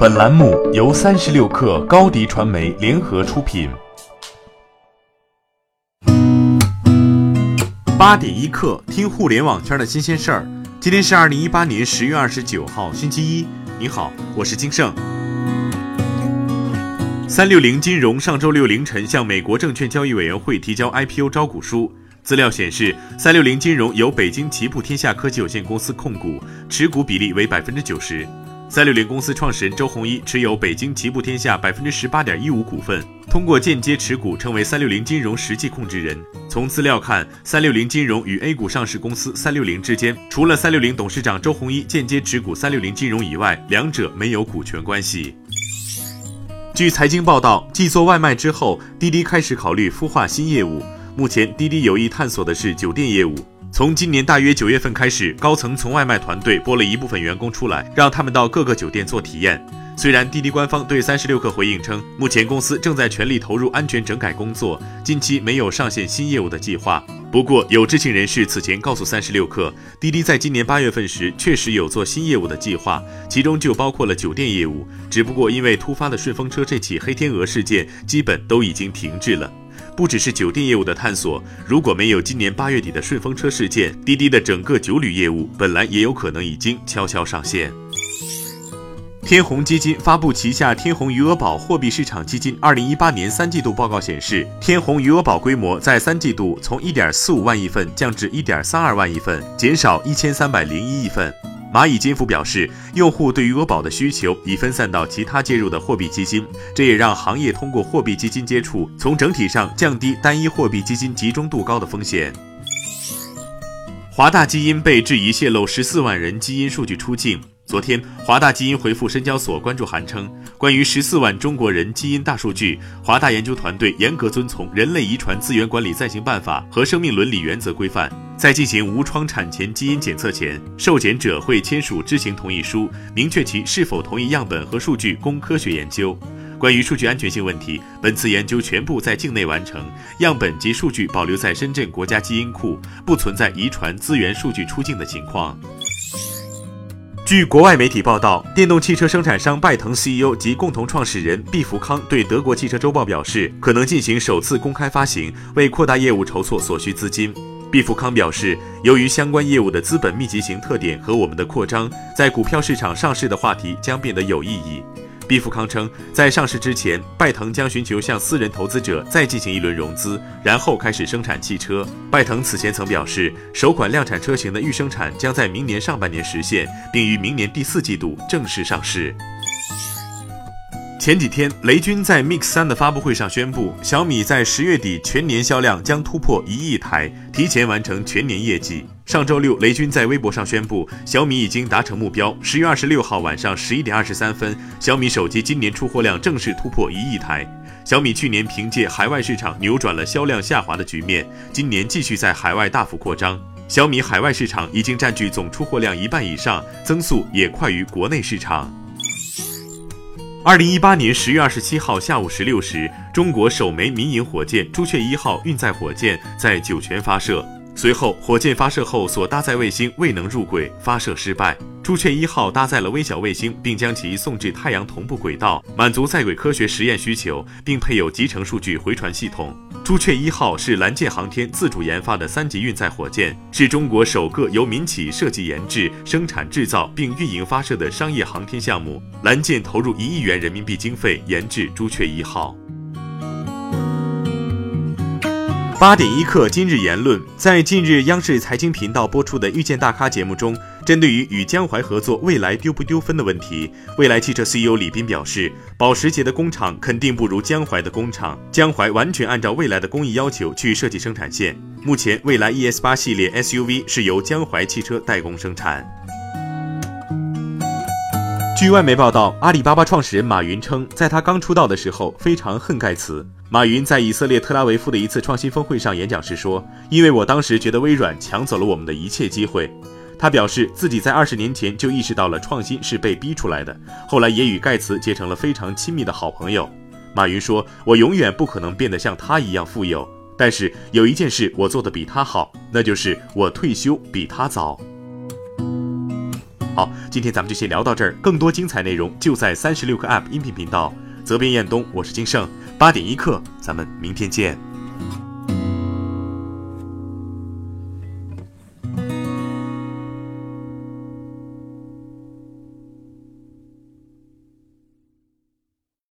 本栏目由三十六氪高低传媒联合出品。八点一刻，听互联网圈的新鲜事儿。今天是二零一八年十月二十九号，星期一。你好，我是金盛。三六零金融上周六凌晨向美国证券交易委员会提交 IPO 招股书。资料显示，三六零金融由北京奇步天下科技有限公司控股，持股比例为百分之九十。三六零公司创始人周鸿祎持有北京奇步天下百分之十八点一五股份，通过间接持股成为三六零金融实际控制人。从资料看，三六零金融与 A 股上市公司三六零之间，除了三六零董事长周鸿祎间接持股三六零金融以外，两者没有股权关系。据财经报道，继做外卖之后，滴滴开始考虑孵化新业务。目前，滴滴有意探索的是酒店业务。从今年大约九月份开始，高层从外卖团队拨了一部分员工出来，让他们到各个酒店做体验。虽然滴滴官方对三十六氪回应称，目前公司正在全力投入安全整改工作，近期没有上线新业务的计划。不过，有知情人士此前告诉三十六氪，滴滴在今年八月份时确实有做新业务的计划，其中就包括了酒店业务。只不过因为突发的顺风车这起黑天鹅事件，基本都已经停滞了。不只是酒店业务的探索，如果没有今年八月底的顺风车事件，滴滴的整个酒旅业务本来也有可能已经悄悄上线。天弘基金发布旗下天弘余额宝货币市场基金二零一八年三季度报告显示，天弘余额宝规模在三季度从一点四五万亿份降至一点三二万亿份，减少一千三百零一亿份。蚂蚁金服表示，用户对余额宝的需求已分散到其他介入的货币基金，这也让行业通过货币基金接触，从整体上降低单一货币基金集中度高的风险。华大基因被质疑泄露十四万人基因数据出境。昨天，华大基因回复深交所关注函称，关于十四万中国人基因大数据，华大研究团队严格遵从《人类遗传资源管理暂行办法》和生命伦理原则规范。在进行无创产前基因检测前，受检者会签署知情同意书，明确其是否同意样本和数据供科学研究。关于数据安全性问题，本次研究全部在境内完成，样本及数据保留在深圳国家基因库，不存在遗传资源数据出境的情况。据国外媒体报道，电动汽车生产商拜腾 CEO 及共同创始人毕福康对德国汽车周报表示，可能进行首次公开发行，为扩大业务筹措所需资金。毕福康表示，由于相关业务的资本密集型特点和我们的扩张，在股票市场上市的话题将变得有意义。毕富康称，在上市之前，拜腾将寻求向私人投资者再进行一轮融资，然后开始生产汽车。拜腾此前曾表示，首款量产车型的预生产将在明年上半年实现，并于明年第四季度正式上市。前几天，雷军在 Mix 三的发布会上宣布，小米在十月底全年销量将突破一亿台，提前完成全年业绩。上周六，雷军在微博上宣布，小米已经达成目标。十月二十六号晚上十一点二十三分，小米手机今年出货量正式突破一亿台。小米去年凭借海外市场扭转了销量下滑的局面，今年继续在海外大幅扩张。小米海外市场已经占据总出货量一半以上，增速也快于国内市场。二零一八年十月二十七号下午十六时，中国首枚民营火箭朱雀一号运载火箭在酒泉发射。随后，火箭发射后所搭载卫星未能入轨，发射失败。朱雀一号搭载了微小卫星，并将其送至太阳同步轨道，满足在轨科学实验需求，并配有集成数据回传系统。朱雀一号是蓝箭航天自主研发的三级运载火箭，是中国首个由民企设计研制、生产制造并运营发射的商业航天项目。蓝箭投入一亿元人民币经费研制朱雀一号。八点一刻，今日言论，在近日央视财经频道播出的《遇见大咖》节目中，针对于与江淮合作未来丢不丢分的问题，未来汽车 CEO 李斌表示，保时捷的工厂肯定不如江淮的工厂，江淮完全按照未来的工艺要求去设计生产线。目前，未来 ES 八系列 SUV 是由江淮汽车代工生产。据外媒报道，阿里巴巴创始人马云称，在他刚出道的时候，非常恨盖茨。马云在以色列特拉维夫的一次创新峰会上演讲时说：“因为我当时觉得微软抢走了我们的一切机会。”他表示自己在二十年前就意识到了创新是被逼出来的，后来也与盖茨结成了非常亲密的好朋友。马云说：“我永远不可能变得像他一样富有，但是有一件事我做的比他好，那就是我退休比他早。”好，今天咱们就先聊到这儿，更多精彩内容就在三十六课 App 音频频道。责编：彦东，我是金盛，八点一刻，咱们明天见。